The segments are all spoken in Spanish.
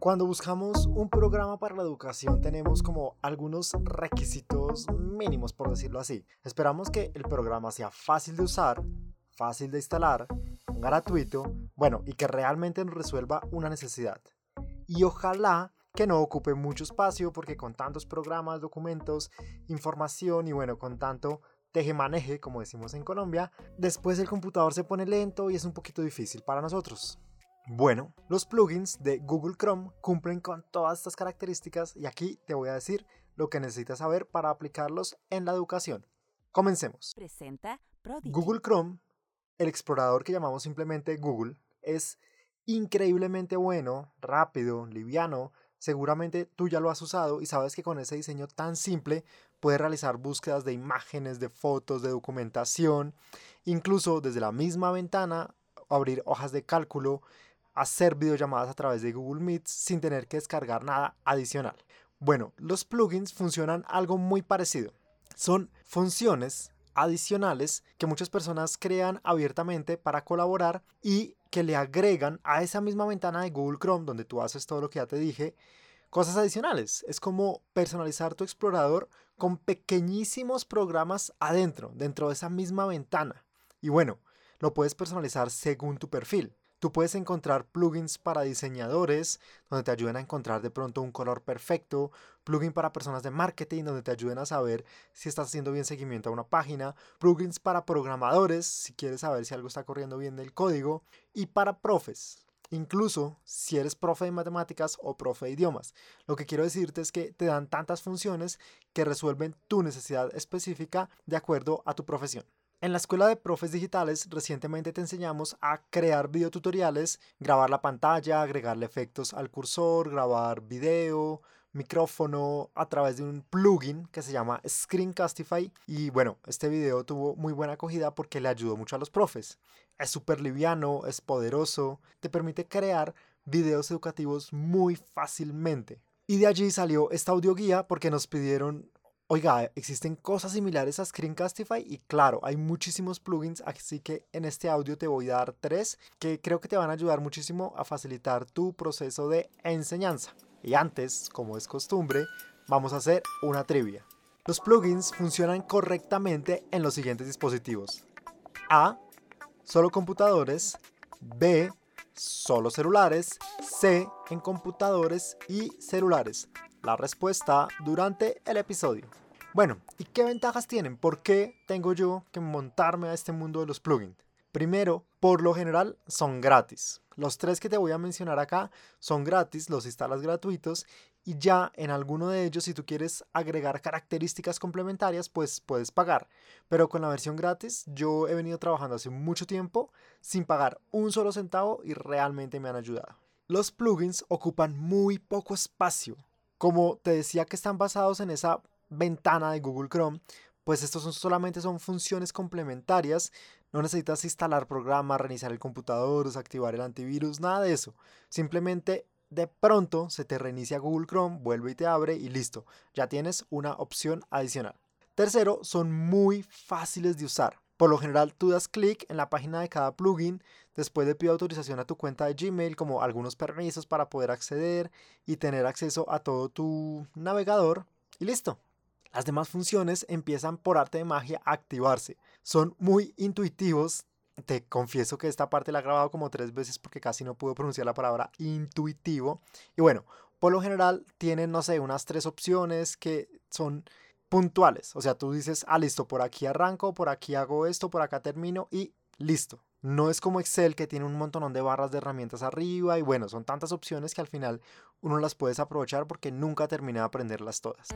Cuando buscamos un programa para la educación tenemos como algunos requisitos mínimos, por decirlo así. Esperamos que el programa sea fácil de usar, fácil de instalar, gratuito, bueno, y que realmente nos resuelva una necesidad. Y ojalá que no ocupe mucho espacio porque con tantos programas, documentos, información y bueno, con tanto teje-maneje, como decimos en Colombia, después el computador se pone lento y es un poquito difícil para nosotros. Bueno, los plugins de Google Chrome cumplen con todas estas características y aquí te voy a decir lo que necesitas saber para aplicarlos en la educación. Comencemos. Presenta Google Chrome, el explorador que llamamos simplemente Google, es increíblemente bueno, rápido, liviano. Seguramente tú ya lo has usado y sabes que con ese diseño tan simple puedes realizar búsquedas de imágenes, de fotos, de documentación, incluso desde la misma ventana abrir hojas de cálculo, hacer videollamadas a través de Google Meet sin tener que descargar nada adicional. Bueno, los plugins funcionan algo muy parecido. Son funciones adicionales que muchas personas crean abiertamente para colaborar y que le agregan a esa misma ventana de Google Chrome donde tú haces todo lo que ya te dije, cosas adicionales. Es como personalizar tu explorador con pequeñísimos programas adentro, dentro de esa misma ventana. Y bueno, lo puedes personalizar según tu perfil. Tú puedes encontrar plugins para diseñadores, donde te ayuden a encontrar de pronto un color perfecto, plugins para personas de marketing, donde te ayuden a saber si estás haciendo bien seguimiento a una página, plugins para programadores, si quieres saber si algo está corriendo bien del código, y para profes, incluso si eres profe de matemáticas o profe de idiomas. Lo que quiero decirte es que te dan tantas funciones que resuelven tu necesidad específica de acuerdo a tu profesión. En la escuela de profes digitales recientemente te enseñamos a crear videotutoriales, grabar la pantalla, agregarle efectos al cursor, grabar video, micrófono a través de un plugin que se llama Screencastify y bueno, este video tuvo muy buena acogida porque le ayudó mucho a los profes. Es súper liviano, es poderoso, te permite crear videos educativos muy fácilmente. Y de allí salió esta audioguía porque nos pidieron Oiga, existen cosas similares a Screencastify y claro, hay muchísimos plugins, así que en este audio te voy a dar tres que creo que te van a ayudar muchísimo a facilitar tu proceso de enseñanza. Y antes, como es costumbre, vamos a hacer una trivia. Los plugins funcionan correctamente en los siguientes dispositivos. A. Solo computadores. B. Solo celulares. C. En computadores y celulares. La respuesta durante el episodio. Bueno, ¿y qué ventajas tienen? ¿Por qué tengo yo que montarme a este mundo de los plugins? Primero, por lo general son gratis. Los tres que te voy a mencionar acá son gratis, los instalas gratuitos y ya en alguno de ellos si tú quieres agregar características complementarias pues puedes pagar. Pero con la versión gratis yo he venido trabajando hace mucho tiempo sin pagar un solo centavo y realmente me han ayudado. Los plugins ocupan muy poco espacio. Como te decía que están basados en esa ventana de Google Chrome, pues estos son, solamente son funciones complementarias. No necesitas instalar programas, reiniciar el computador, desactivar el antivirus, nada de eso. Simplemente de pronto se te reinicia Google Chrome, vuelve y te abre y listo. Ya tienes una opción adicional. Tercero, son muy fáciles de usar. Por lo general, tú das clic en la página de cada plugin, después de pide autorización a tu cuenta de Gmail, como algunos permisos para poder acceder y tener acceso a todo tu navegador y listo. Las demás funciones empiezan por arte de magia a activarse. Son muy intuitivos. Te confieso que esta parte la he grabado como tres veces porque casi no puedo pronunciar la palabra intuitivo. Y bueno, por lo general tienen, no sé, unas tres opciones que son puntuales. O sea, tú dices, ah, listo, por aquí arranco, por aquí hago esto, por acá termino y listo. No es como Excel que tiene un montón de barras de herramientas arriba y bueno, son tantas opciones que al final uno las puedes aprovechar porque nunca termina de aprenderlas todas.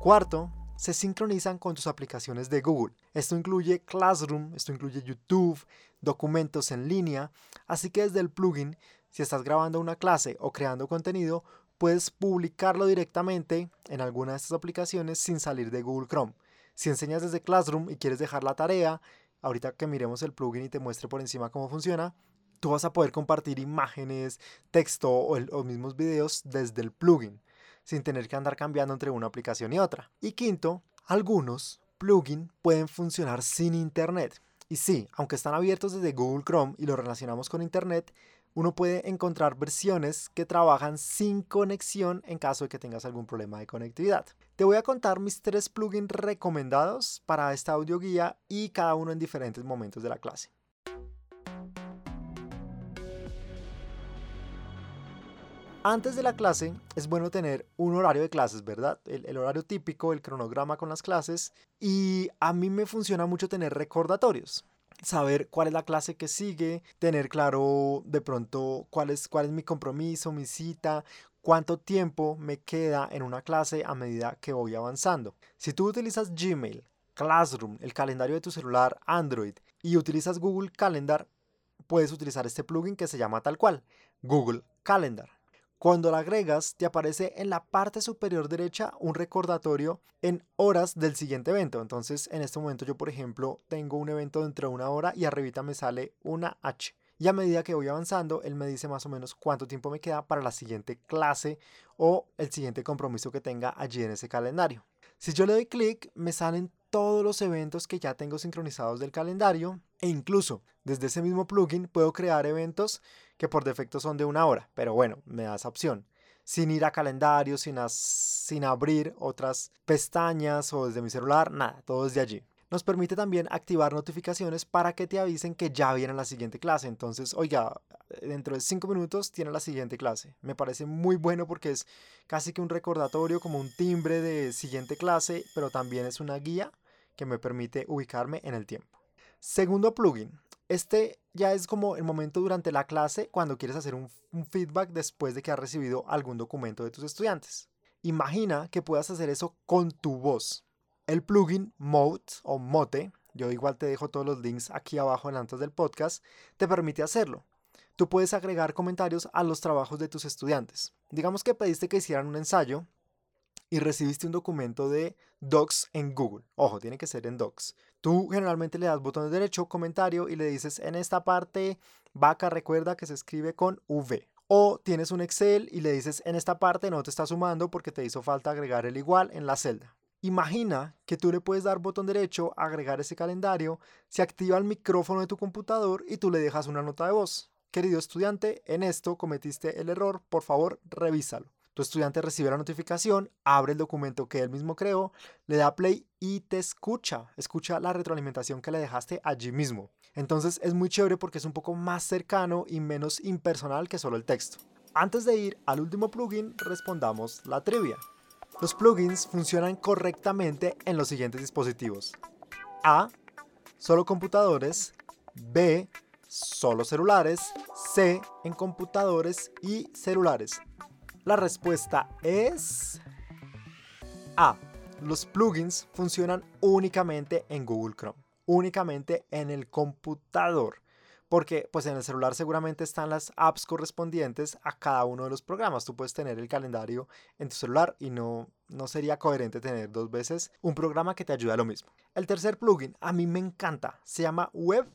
Cuarto, se sincronizan con tus aplicaciones de Google. Esto incluye Classroom, esto incluye YouTube, documentos en línea, así que desde el plugin, si estás grabando una clase o creando contenido, puedes publicarlo directamente en alguna de estas aplicaciones sin salir de Google Chrome. Si enseñas desde Classroom y quieres dejar la tarea, ahorita que miremos el plugin y te muestre por encima cómo funciona, tú vas a poder compartir imágenes, texto o, los mismos videos desde el plugin sin tener que andar cambiando entre una aplicación y otra. Y quinto, algunos plugins pueden funcionar sin internet. Y sí, aunque están abiertos desde Google Chrome y los relacionamos con Internet, uno puede encontrar versiones que trabajan sin conexión en caso de que tengas algún problema de conectividad. Te voy a contar mis tres plugins recomendados para esta audio guía y cada uno en diferentes momentos de la clase. Antes de la clase es bueno tener un horario de clases, ¿verdad? El, horario típico, el cronograma con las clases. Y a mí me funciona mucho tener recordatorios saber cuál es la clase que sigue, tener claro de pronto cuál es, cuál es mi compromiso, mi cita, cuánto tiempo me queda en una clase a medida que voy avanzando. Si tú utilizas Gmail, Classroom, el calendario de tu celular Android y utilizas Google Calendar, puedes utilizar este plugin que se llama tal cual, Google Calendar. Cuando la agregas, te aparece en la parte superior derecha un recordatorio en horas del siguiente evento. Entonces, en este momento yo, por ejemplo, tengo un evento dentro de una hora y arribita me sale una H. Y a medida que voy avanzando, él me dice más o menos cuánto tiempo me queda para la siguiente clase o el siguiente compromiso que tenga allí en ese calendario. Si yo le doy clic, me salen todos los eventos que ya tengo sincronizados del calendario e incluso desde ese mismo plugin puedo crear eventos que por defecto son de una hora, pero bueno, me da esa opción. Sin ir a calendario, sin, sin abrir otras pestañas o desde mi celular, nada, todo desde allí. Nos permite también activar notificaciones para que te avisen que ya viene la siguiente clase. Entonces, oiga, dentro de cinco minutos tiene la siguiente clase. Me parece muy bueno porque es casi que un recordatorio, como un timbre de siguiente clase, pero también es una guía que me permite ubicarme en el tiempo. Segundo plugin, este ya es como el momento durante la clase cuando quieres hacer un, feedback después de que has recibido algún documento de tus estudiantes. Imagina que puedas hacer eso con tu voz. El plugin Mode o Mote, yo igual te dejo todos los links aquí abajo en antes del podcast, te permite hacerlo. Tú puedes agregar comentarios a los trabajos de tus estudiantes. Digamos que pediste que hicieran un ensayo y recibiste un documento de Docs en Google. Ojo, tiene que ser en Docs. Tú generalmente le das botón derecho, comentario y le dices en esta parte, vaca recuerda que se escribe con V. O tienes un Excel y le dices en esta parte no te está sumando porque te hizo falta agregar el igual en la celda. Imagina que tú le puedes dar botón derecho, agregar ese calendario, se activa el micrófono de tu computador y tú le dejas una nota de voz. Querido estudiante, en esto cometiste el error, por favor revísalo. Tu estudiante recibe la notificación, abre el documento que él mismo creó, le da play y te escucha, escucha la retroalimentación que le dejaste allí mismo. Entonces es muy chévere porque es un poco más cercano y menos impersonal que solo el texto. Antes de ir al último plugin, respondamos la trivia. Los plugins funcionan correctamente en los siguientes dispositivos. A. Solo computadores. B. Solo celulares. C. En computadores y celulares. La respuesta es A. Los plugins funcionan únicamente en Google Chrome, únicamente en el computador, porque pues en el celular seguramente están las apps correspondientes a cada uno de los programas. Tú puedes tener el calendario en tu celular y no, no sería coherente tener dos veces un programa que te ayude a lo mismo. El tercer plugin a mí me encanta, se llama Web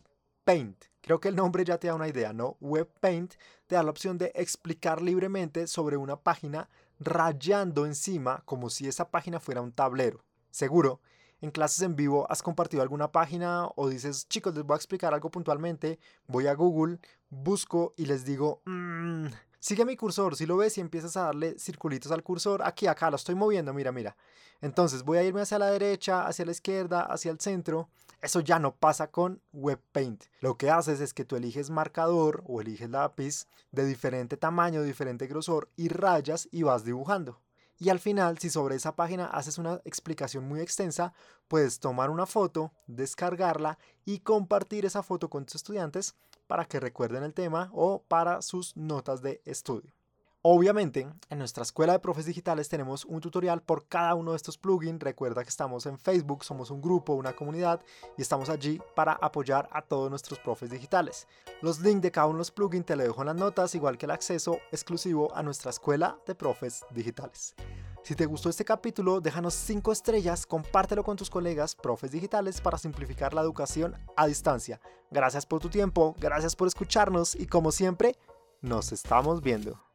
Paint. Creo que el nombre ya te da una idea, ¿no? Web Paint te da la opción de explicar libremente sobre una página rayando encima como si esa página fuera un tablero. Seguro, en clases en vivo has compartido alguna página o dices, chicos, les voy a explicar algo puntualmente, voy a Google, busco y les digo, mmm, sigue mi cursor, si lo ves y empiezas a darle circulitos al cursor, aquí, acá, lo estoy moviendo, mira, mira. Entonces voy a irme hacia la derecha, hacia la izquierda, hacia el centro eso ya no pasa con WebPaint. Lo que haces es que tú eliges marcador o eliges lápiz de diferente tamaño, de diferente grosor y rayas y vas dibujando. Y al final, si sobre esa página haces una explicación muy extensa, puedes tomar una foto, descargarla y compartir esa foto con tus estudiantes para que recuerden el tema o para sus notas de estudio. Obviamente, en nuestra escuela de profes digitales tenemos un tutorial por cada uno de estos plugins. Recuerda que estamos en Facebook, somos un grupo, una comunidad y estamos allí para apoyar a todos nuestros profes digitales. Los links de cada uno de los plugins te lo dejo en las notas, igual que el acceso exclusivo a nuestra escuela de profes digitales. Si te gustó este capítulo, déjanos 5 estrellas, compártelo con tus colegas profes digitales para simplificar la educación a distancia. Gracias por tu tiempo, gracias por escucharnos y como siempre, nos estamos viendo.